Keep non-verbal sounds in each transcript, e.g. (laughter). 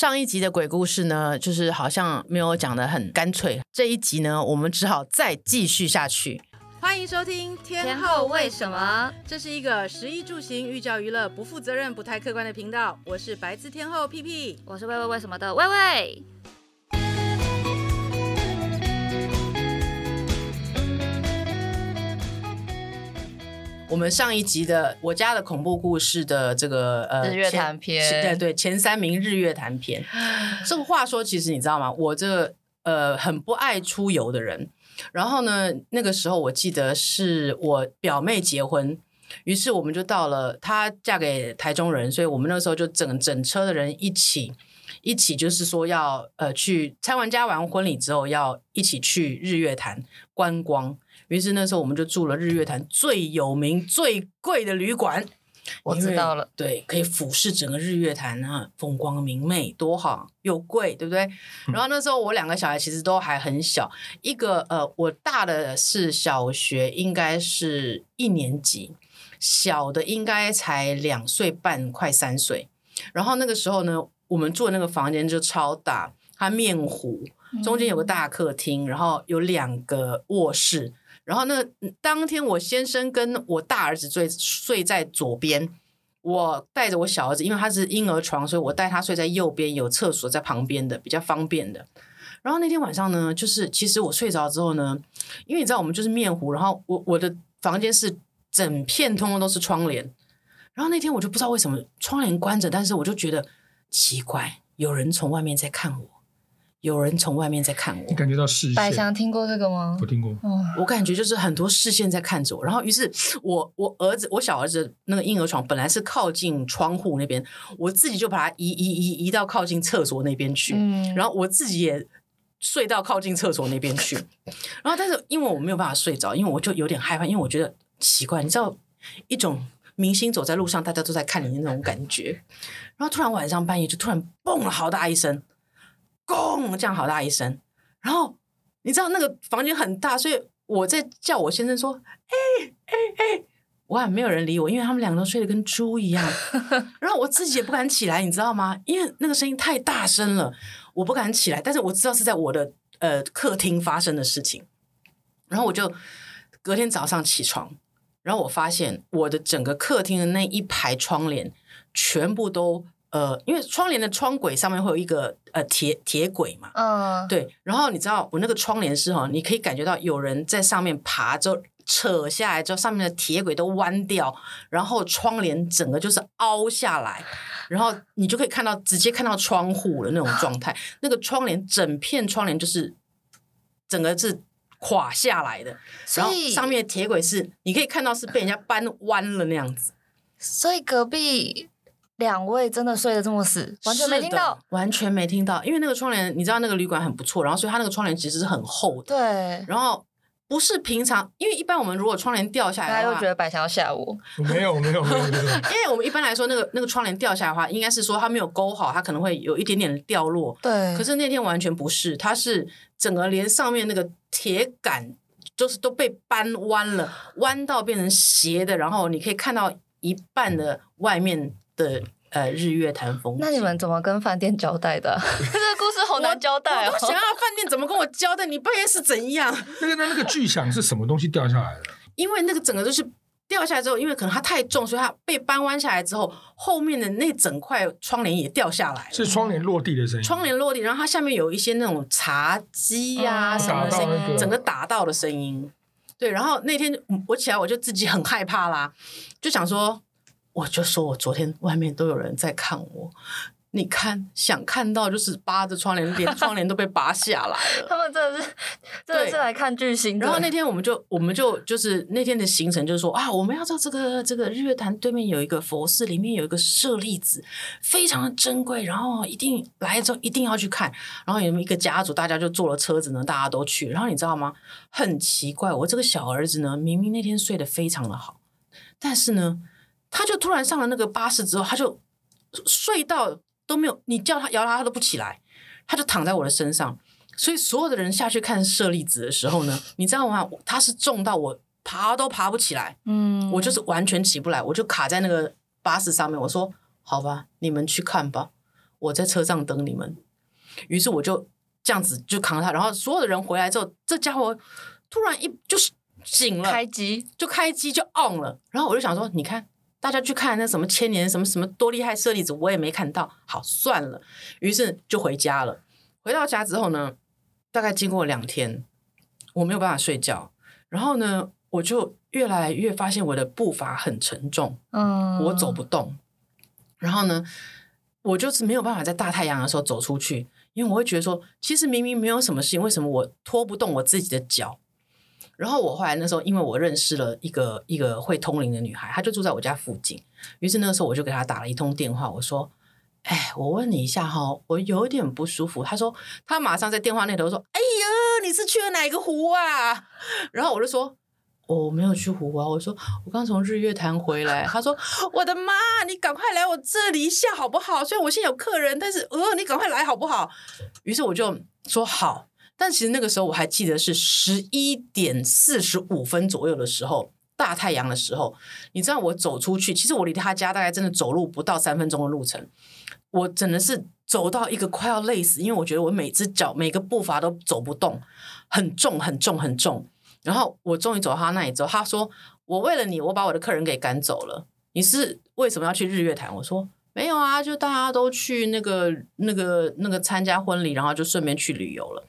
上一集的鬼故事呢，就是好像没有讲得很干脆。这一集呢，我们只好再继续下去。欢迎收听《天后为什么》，这是一个食衣住行、寓教于乐、不负责任、不太客观的频道。我是白字天后屁屁，我是喂喂为什么的喂喂。我们上一集的我家的恐怖故事的这个呃日月潭篇，对对，前三名日月潭篇。(laughs) 这个话说，其实你知道吗？我这个呃很不爱出游的人。然后呢，那个时候我记得是我表妹结婚，于是我们就到了，她嫁给台中人，所以我们那个时候就整整车的人一起一起，就是说要呃去参完加完婚礼之后，要一起去日月潭观光。于是那时候我们就住了日月潭最有名、最贵的旅馆。我知道了，对，可以俯视整个日月潭啊，风光明媚，多好，又贵，对不对？然后那时候我两个小孩其实都还很小，一个呃，我大的是小学，应该是一年级，小的应该才两岁半，快三岁。然后那个时候呢，我们住的那个房间就超大，它面湖，中间有个大客厅，然后有两个卧室。然后那当天，我先生跟我大儿子睡睡在左边，我带着我小儿子，因为他是婴儿床，所以我带他睡在右边，有厕所在旁边的，比较方便的。然后那天晚上呢，就是其实我睡着之后呢，因为你知道我们就是面糊，然后我我的房间是整片通通都是窗帘，然后那天我就不知道为什么窗帘关着，但是我就觉得奇怪，有人从外面在看我。有人从外面在看我，你感觉到视线？百祥听过这个吗？我听过。我感觉就是很多视线在看着我，然后于是我我儿子我小儿子那个婴儿床本来是靠近窗户那边，我自己就把它移移移移到靠近厕所那边去，嗯，然后我自己也睡到靠近厕所那边去，然后但是因为我没有办法睡着，因为我就有点害怕，因为我觉得奇怪，你知道一种明星走在路上，大家都在看你的那种感觉，然后突然晚上半夜就突然嘣了好大一声。咣！这样好大一声，然后你知道那个房间很大，所以我在叫我先生说：“哎哎哎！”哇，没有人理我，因为他们两个都睡得跟猪一样。(laughs) 然后我自己也不敢起来，你知道吗？因为那个声音太大声了，我不敢起来。但是我知道是在我的呃客厅发生的事情。然后我就隔天早上起床，然后我发现我的整个客厅的那一排窗帘全部都。呃，因为窗帘的窗轨上面会有一个呃铁铁轨嘛，嗯，对。然后你知道我那个窗帘是哈，你可以感觉到有人在上面爬，之后扯下来之后，上面的铁轨都弯掉，然后窗帘整个就是凹下来，然后你就可以看到直接看到窗户的那种状态。(laughs) 那个窗帘整片窗帘就是整个是垮下来的，然后上面的铁轨是你可以看到是被人家搬弯了那样子，所以隔壁。两位真的睡得这么死，完全没听到，完全没听到，因为那个窗帘，你知道那个旅馆很不错，然后所以它那个窗帘其实是很厚的，对，然后不是平常，因为一般我们如果窗帘掉下来的话，大家又觉得白想要吓我，(laughs) 没有没有没有，(laughs) 因为我们一般来说那个那个窗帘掉下来的话，应该是说它没有勾好，它可能会有一点点的掉落，对，可是那天完全不是，它是整个连上面那个铁杆就是都被搬弯了，弯到变成斜的，然后你可以看到一半的外面的。呃，日月潭风。那你们怎么跟饭店交代的？(laughs) 这个故事好难交代哦。我，我想要饭店怎么跟我交代？你半夜是怎样？(laughs) 那个那那个巨响是什么东西掉下来的？(laughs) 因为那个整个都是掉下来之后，因为可能它太重，所以它被搬弯下来之后，后面的那整块窗帘也掉下来。是窗帘落地的声音。窗帘落地，然后它下面有一些那种茶几呀、啊、什么的声音，整个打到的声音。对，然后那天我起来我就自己很害怕啦，就想说。我就说，我昨天外面都有人在看我，你看想看到就是扒着窗帘，连窗帘都被扒下来了。(laughs) 他们真的是 (laughs) 真的是来看巨星。然后那天我们就我们就就是那天的行程就是说啊，我们要到这个这个日月潭对面有一个佛寺，里面有一个舍利子，非常的珍贵，然后一定来了之后一定要去看。然后有一个家族，大家就坐了车子呢，大家都去。然后你知道吗？很奇怪，我这个小儿子呢，明明那天睡得非常的好，但是呢。他就突然上了那个巴士之后，他就睡到都没有，你叫他摇他，他都不起来，他就躺在我的身上。所以所有的人下去看舍利子的时候呢，你知道吗？他是重到我爬都爬不起来，嗯，我就是完全起不来，我就卡在那个巴士上面。我说：“好吧，你们去看吧，我在车上等你们。于是我就这样子就扛他，然后所有的人回来之后，这家伙突然一就是醒了，开机就开机就 on 了。然后我就想说，你看大家去看那什么千年什么什么多厉害舍利子，我也没看到，好算了。于是就回家了。回到家之后呢，大概经过两天，我没有办法睡觉，然后呢，我就越来越发现我的步伐很沉重，嗯，我走不动。然后呢，我就是没有办法在大太阳的时候走出去，因为我会觉得说，其实明明没有什么事情，为什么我拖不动我自己的脚？然后我后来那时候，因为我认识了一个一个会通灵的女孩，她就住在我家附近。于是那个时候我就给她打了一通电话，我说：“哎，我问你一下哈，我有点不舒服。”她说：“她马上在电话那头说，哎呀，你是去了哪个湖啊？”然后我就说。我没有去湖啊，我说我刚从日月潭回来。他说：“我的妈，你赶快来我这里一下好不好？虽然我现在有客人，但是呃，你赶快来好不好？”于是我就说好。但其实那个时候我还记得是十一点四十五分左右的时候，大太阳的时候。你知道我走出去，其实我离他家大概真的走路不到三分钟的路程。我真的是走到一个快要累死，因为我觉得我每只脚每个步伐都走不动，很重很重很重。然后我终于走到他那里之后，他说：“我为了你，我把我的客人给赶走了。你是为什么要去日月潭？”我说：“没有啊，就大家都去那个、那个、那个参加婚礼，然后就顺便去旅游了。”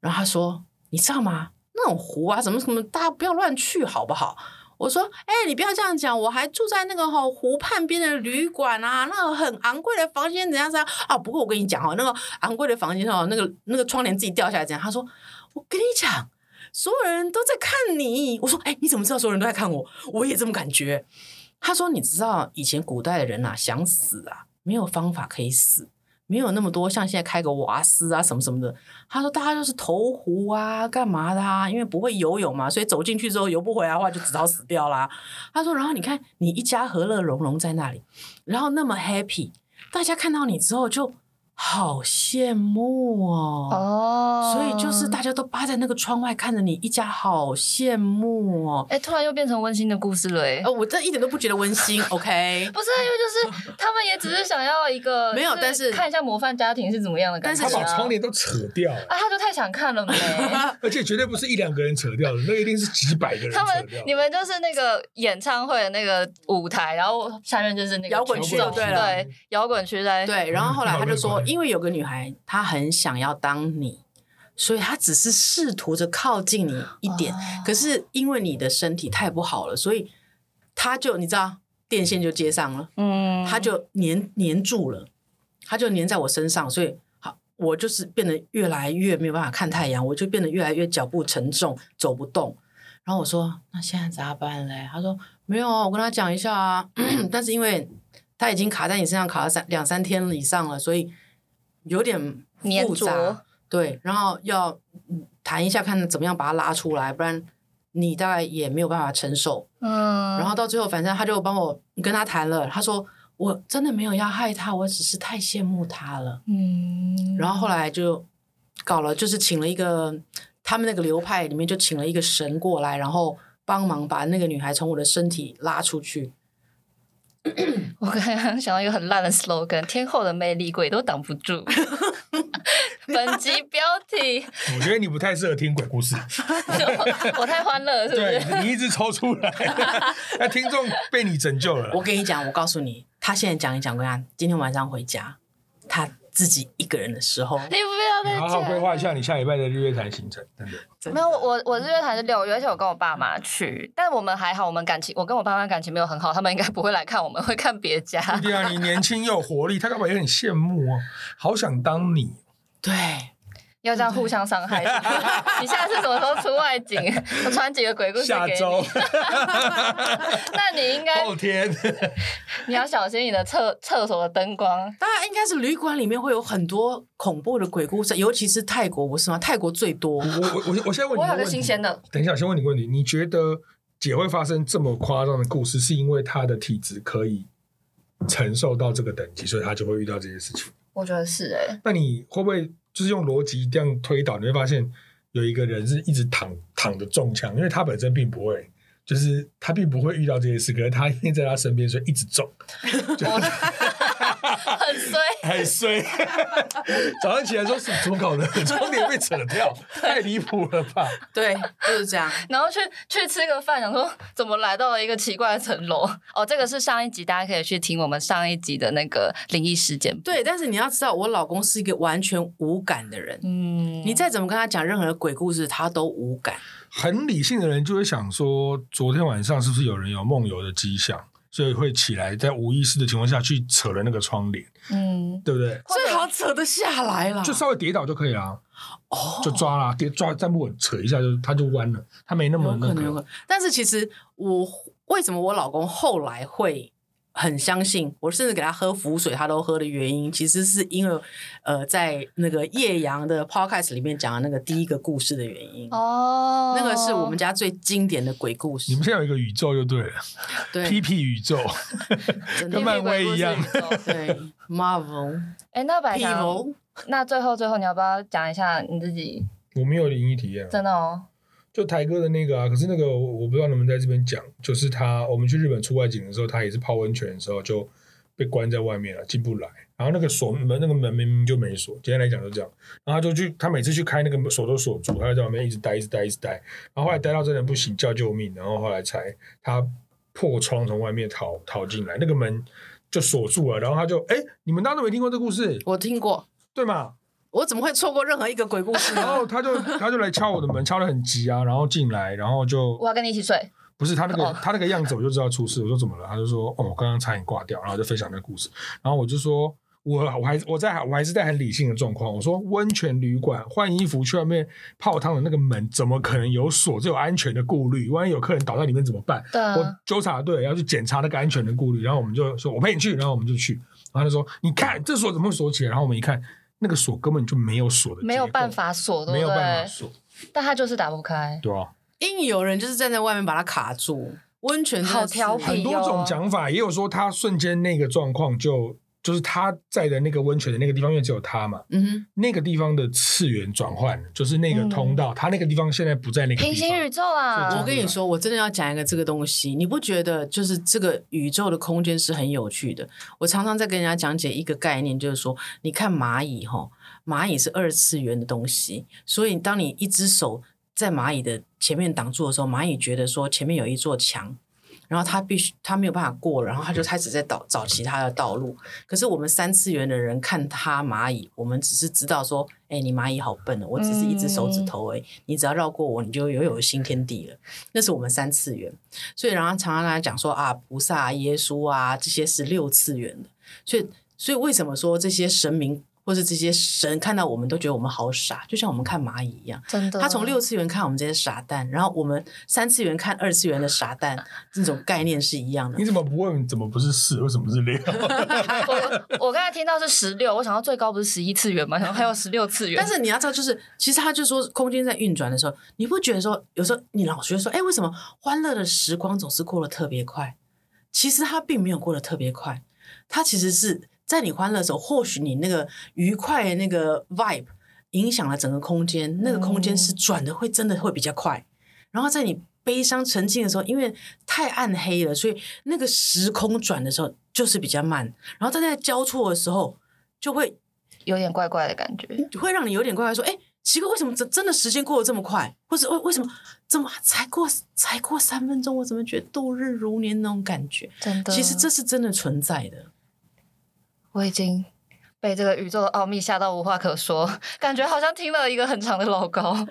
然后他说：“你知道吗？那种湖啊，什么什么，大家不要乱去，好不好？”我说：“哎，你不要这样讲，我还住在那个哈湖畔边的旅馆啊，那个很昂贵的房间，怎样怎样啊？不过我跟你讲哦，那个昂贵的房间哦，那个那个窗帘自己掉下来怎样？”他说：“我跟你讲。”所有人都在看你，我说：“哎，你怎么知道所有人都在看我？我也这么感觉。”他说：“你知道以前古代的人啊，想死啊，没有方法可以死，没有那么多像现在开个瓦斯啊什么什么的。”他说：“大家都是投湖啊，干嘛的啊？因为不会游泳嘛，所以走进去之后游不回来的话，就只好死掉啦。”他说：“然后你看你一家和乐融融在那里，然后那么 happy，大家看到你之后就。”好羡慕哦！哦，所以就是大家都扒在那个窗外看着你一家，好羡慕哦！哎，突然又变成温馨的故事了哎！哦，我这一点都不觉得温馨，OK？(laughs) 不是，因为就是他们也只是想要一个 (laughs) 没有，但是看一下模范家庭是怎么样的感觉。他把窗帘都扯掉了啊！他就太想看了没？(laughs) 而且绝对不是一两个人扯掉的，那一定是几百个人。他们你们就是那个演唱会的那个舞台，然后下面就是那个摇滚区，对，对，摇滚区在对。然后后来他就说。因为有个女孩，她很想要当你，所以她只是试图着靠近你一点。Oh. 可是因为你的身体太不好了，所以她就你知道，电线就接上了，嗯，她就粘粘住了，她就粘在我身上，所以好，我就是变得越来越没有办法看太阳，我就变得越来越脚步沉重，走不动。然后我说：“那现在咋办嘞？”他说：“没有啊，我跟他讲一下啊，(clears throat) 但是因为他已经卡在你身上卡了三两三天以上了，所以。”有点复杂，对，然后要谈一下，看怎么样把它拉出来，不然你大概也没有办法承受。嗯，然后到最后，反正他就帮我跟他谈了，他说我真的没有要害他，我只是太羡慕他了。嗯，然后后来就搞了，就是请了一个他们那个流派里面就请了一个神过来，然后帮忙把那个女孩从我的身体拉出去。(clears throat) 我刚刚想到一个很烂的 slogan：“ 天后的魅力，鬼都挡不住。(laughs) ”本集标题。我觉得你不太适合听鬼故事。(laughs) 我太欢乐，是不是？对，你一直抽出来，(laughs) 那听众被你拯救了。我跟你讲，我告诉你，他现在讲一讲，跟他今天晚上回家，他。自己一个人的时候，你不要再好好规划一下你下礼拜的日月潭行程，真的。没有我，我日月潭是六月，而且我跟我爸妈去，但我们还好，我们感情，我跟我爸妈感情没有很好，他们应该不会来看我们，会看别家。对啊，你年轻又有活力，他干嘛也很羡慕哦，好想当你。对。要这样互相伤害，(laughs) 你下次什么时候出外景？我传几个鬼故事给你。(laughs) 那你应该后天，(laughs) 你要小心你的厕厕所的灯光。当然，应该是旅馆里面会有很多恐怖的鬼故事，尤其是泰国，不是吗？泰国最多。我我我我现在问你，我有个新鲜的。等一下，先问你个问题：你觉得姐会发生这么夸张的故事，是因为她的体质可以承受到这个等级，所以她就会遇到这些事情？我觉得是哎、欸。那你会不会？就是用逻辑这样推导，你会发现有一个人是一直躺躺着中枪，因为他本身并不会，就是他并不会遇到这些事，可是他因为在他身边，所以一直中，(laughs) 就很衰。很衰。(laughs) 早上起来说是怎么搞的？(laughs) 窗帘被扯掉，太离谱了吧？对，就是这样。然后去去吃个饭，想说怎么来到了一个奇怪的层楼？哦，这个是上一集，大家可以去听我们上一集的那个灵异事件。对，但是你要知道，我老公是一个完全无感的人。嗯，你再怎么跟他讲任何的鬼故事，他都无感。很理性的人就会想说，昨天晚上是不是有人有梦游的迹象？所以会起来，在无意识的情况下去扯了那个窗帘，嗯，对不对？最好扯得下来了，就稍微跌倒就可以了。哦，就抓啦，跌抓站不稳，扯一下就它就弯了，它没那么那个。有可能，有可能。但是其实我为什么我老公后来会？很相信我，甚至给他喝符水，他都喝的原因，其实是因为，呃，在那个叶阳的 podcast 里面讲的那个第一个故事的原因。哦，那个是我们家最经典的鬼故事。你们现在有一个宇宙就对了，(laughs) 对，P P 宇宙，(laughs) 跟漫威一样，对，Marvel。哎、欸，那白羊，那最后最后你要不要讲一下你自己？我没有灵异体验，真的哦。就台哥的那个啊，可是那个我不知道能不能在这边讲，就是他我们去日本出外景的时候，他也是泡温泉的时候就被关在外面了，进不来。然后那个锁门，那个门明明就没锁，简单来讲就这样。然后他就去，他每次去开那个锁都锁住，他就在外面一直待，一直待，一直待。然后后来待到真的不行，叫救命，然后后来才他破窗从外面逃逃进来，那个门就锁住了。然后他就哎，你们大家都没听过这故事？我听过，对吗？我怎么会错过任何一个鬼故事？然后他就他就来敲我的门，敲得很急啊，然后进来，然后就我要跟你一起睡。不是他那个、oh. 他那个样子，我就知道出事。我说怎么了？他就说哦，我刚刚差点挂掉，然后就分享那个故事。然后我就说我我还我在我还是在很理性的状况。我说温泉旅馆换衣服去外面泡汤的那个门怎么可能有锁？这有安全的顾虑，万一有客人倒在里面怎么办？对，我纠察队要去检查那个安全的顾虑。然后我们就说我陪你去，然后我们就去。然后他就说你看这锁怎么会锁起来？然后我们一看。那个锁根本就没有锁的，没有办法锁，对不对？没有办法锁，但它就是打不开。对啊，硬有人就是站在外面把它卡住。温泉好调皮哦，很多种讲法，也有说他瞬间那个状况就。就是他在的那个温泉的那个地方，因为只有他嘛，嗯哼，那个地方的次元转换，就是那个通道，嗯、他那个地方现在不在那个地方。平行宇宙啊！我跟你说，我真的要讲一个这个东西，你不觉得就是这个宇宙的空间是很有趣的？我常常在跟人家讲解一个概念，就是说，你看蚂蚁哈，蚂蚁是二次元的东西，所以当你一只手在蚂蚁的前面挡住的时候，蚂蚁觉得说前面有一座墙。然后他必须，他没有办法过，然后他就开始在找找其他的道路。可是我们三次元的人看他蚂蚁，我们只是知道说，哎，你蚂蚁好笨哦，我只是一只手指头哎，你只要绕过我，你就拥有新天地了。那是我们三次元，所以然后常常来讲说啊，菩萨啊、耶稣啊这些是六次元的。所以，所以为什么说这些神明？或是这些神看到我们都觉得我们好傻，就像我们看蚂蚁一样。真的，他从六次元看我们这些傻蛋，然后我们三次元看二次元的傻蛋，这种概念是一样的。你怎么不问怎么不是四，为什么是六？(laughs) 我我刚才听到是十六，我想到最高不是十一次元吗？然后还有十六次元。但是你要知道，就是其实他就说空间在运转的时候，你不觉得说有时候你老觉得说，哎，为什么欢乐的时光总是过得特别快？其实它并没有过得特别快，它其实是。在你欢乐的时候，或许你那个愉快的那个 vibe 影响了整个空间，那个空间是转的会真的会比较快。然后在你悲伤沉静的时候，因为太暗黑了，所以那个时空转的时候就是比较慢。然后在在交错的时候，就会有点怪怪的感觉，会让你有点怪怪，说：“哎，奇怪，为什么真真的时间过得这么快？或者为为什么怎么才过才过三分钟，我怎么觉得度日如年那种感觉？真的，其实这是真的存在的。”我已经被这个宇宙的奥秘吓到无话可说，感觉好像听了一个很长的老高。(laughs)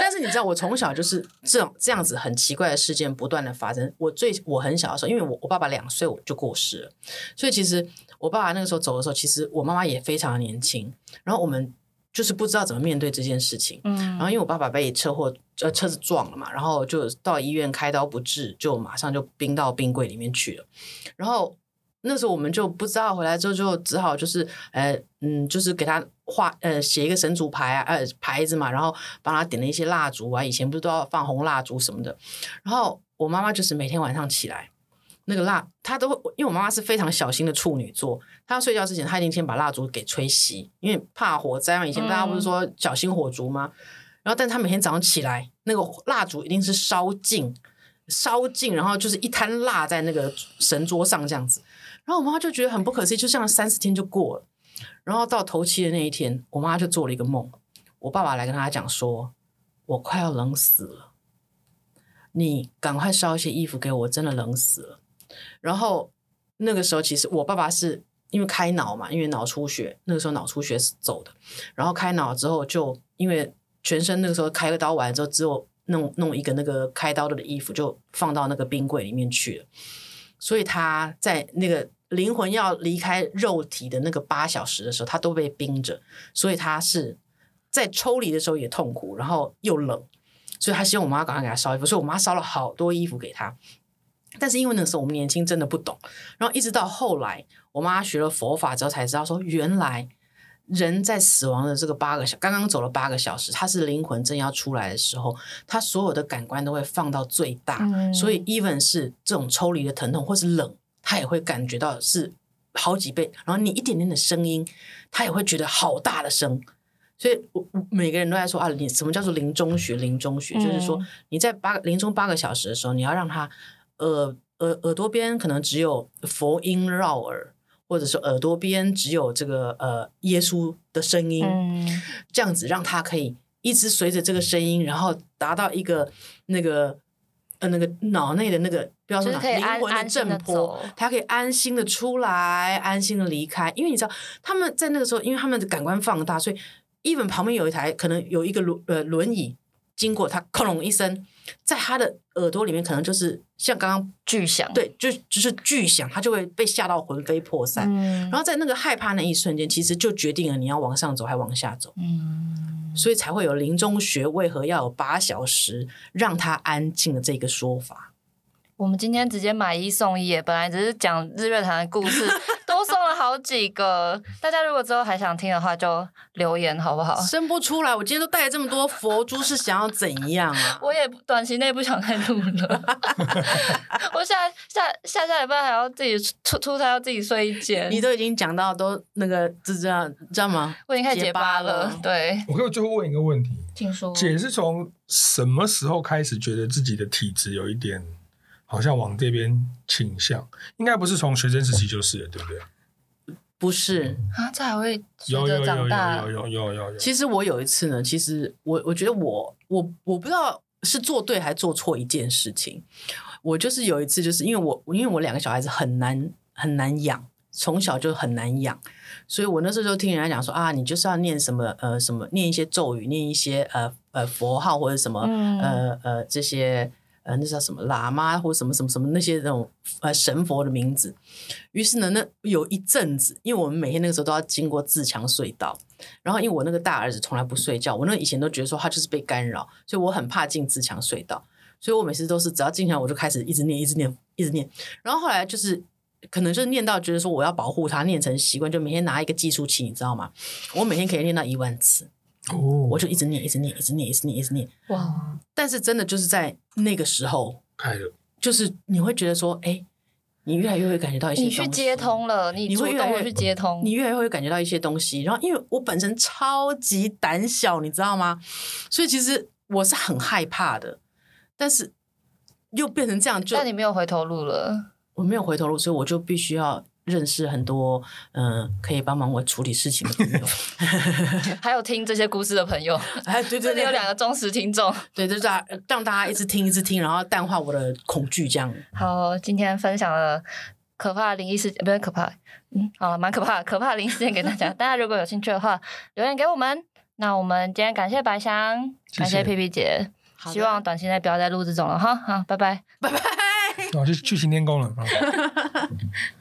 但是你知道，我从小就是这种这样子很奇怪的事件不断的发生。我最我很小的时候，因为我我爸爸两岁我就过世了，所以其实我爸爸那个时候走的时候，其实我妈妈也非常的年轻。然后我们就是不知道怎么面对这件事情。嗯。然后因为我爸爸被车祸呃车子撞了嘛，然后就到医院开刀不治，就马上就冰到冰柜里面去了。然后。那时候我们就不知道，回来之后就只好就是，呃，嗯，就是给他画，呃，写一个神主牌啊，呃，牌子嘛，然后帮他点了一些蜡烛啊，以前不是都要放红蜡烛什么的。然后我妈妈就是每天晚上起来，那个蜡，她都会，因为我妈妈是非常小心的处女座，她要睡觉之前，她一定先把蜡烛给吹熄，因为怕火灾嘛。以前大家不是说小心火烛吗？嗯、然后，但她每天早上起来，那个蜡烛一定是烧尽，烧尽，然后就是一滩蜡在那个神桌上这样子。然后我妈妈就觉得很不可思议，就这样三四天就过了。然后到头七的那一天，我妈就做了一个梦，我爸爸来跟她讲说：“我快要冷死了，你赶快烧一些衣服给我，真的冷死了。”然后那个时候，其实我爸爸是因为开脑嘛，因为脑出血，那个时候脑出血是走的。然后开脑之后，就因为全身那个时候开个刀完之后，只有弄弄一个那个开刀的衣服，就放到那个冰柜里面去了。所以他在那个。灵魂要离开肉体的那个八小时的时候，他都被冰着，所以他是在抽离的时候也痛苦，然后又冷，所以他希望我妈赶快给他烧衣服，所以我妈烧了好多衣服给他。但是因为那时候我们年轻，真的不懂，然后一直到后来，我妈学了佛法之后才知道说，原来人在死亡的这个八个小，刚刚走了八个小时，他是灵魂正要出来的时候，他所有的感官都会放到最大，嗯、所以 even 是这种抽离的疼痛或是冷。他也会感觉到是好几倍，然后你一点点的声音，他也会觉得好大的声。所以，我每个人都在说啊，你什么叫做临终学？临终学、嗯、就是说你在八临终八个小时的时候，你要让他耳耳耳朵边可能只有佛音绕耳，或者说耳朵边只有这个呃耶稣的声音，嗯、这样子让他可以一直随着这个声音，然后达到一个那个。呃，那个脑内的那个，不要说灵魂的震波，他可以安心的出来，安心的离开。因为你知道，他们在那个时候，因为他们的感官放大，所以 even 旁边有一台可能有一个轮呃轮椅经过，他 (laughs) 哐隆一声，在他的耳朵里面可能就是像刚刚巨响，对，就就是巨响，他就会被吓到魂飞魄散。嗯、然后在那个害怕那一瞬间，其实就决定了你要往上走还往下走。嗯。所以才会有临终学为何要有八小时让他安静的这个说法。我们今天直接买一送一，本来只是讲日月潭的故事，(laughs) 好几个。大家如果之后还想听的话，就留言好不好？生不出来，我今天都带了这么多佛珠，是想要怎样啊？(laughs) 我也短期内不想再录了。(laughs) 我下下下下礼拜还要自己出出差，要自己睡一间。你都已经讲到都那个这样知道吗？我已经开始结巴了。对，我可以最后问一个问题，请说。姐是从什么时候开始觉得自己的体质有一点？好像往这边倾向，应该不是从学生时期就是了，对不对？不是啊，这还会随着长大。有有有有有有，有，有，其实我有一次呢，其实我我觉得我我我不知道是做对还是做错一件事情。我就是有一次，就是因为我因为我两个小孩子很难很难养，从小就很难养，所以我那时候就听人家讲说啊，你就是要念什么呃什么念一些咒语，念一些呃呃佛号或者什么、嗯、呃呃这些。呃，那叫什么喇嘛或什么什么什么那些那种呃神佛的名字。于是呢，那有一阵子，因为我们每天那个时候都要经过自强隧道，然后因为我那个大儿子从来不睡觉，我那以前都觉得说他就是被干扰，所以我很怕进自强隧道，所以我每次都是只要进来我就开始一直念，一直念，一直念。然后后来就是可能就是念到觉得说我要保护他，念成习惯，就每天拿一个计数器，你知道吗？我每天可以念到一万次。哦，我就一直念，一直念，一直念，一直念，一直念。哇！但是真的就是在那个时候开了，就是你会觉得说，哎，你越来越会感觉到一些东西。你去接通了，你会越来越去接通，你越来越会感觉到一些东西。然后，因为我本身超级胆小，你知道吗？所以其实我是很害怕的。但是又变成这样，就但你没有回头路了。我没有回头路，所以我就必须要。认识很多嗯、呃，可以帮忙我处理事情的朋友，(laughs) 还有听这些故事的朋友，哎，对对对，(laughs) 有两个忠实听众，对，就是让大家一直听一直听，然后淡化我的恐惧，这样。好，今天分享了可怕的灵异事件，不是可怕，嗯，好了，蛮可怕的，可怕的灵异事件给大家。大家如果有兴趣的话，留言给我们。那我们今天感谢白香，谢谢感谢皮皮姐，希望短期内不要再录这种了哈。好，拜拜，拜拜。哦，就去行天宫了。(laughs)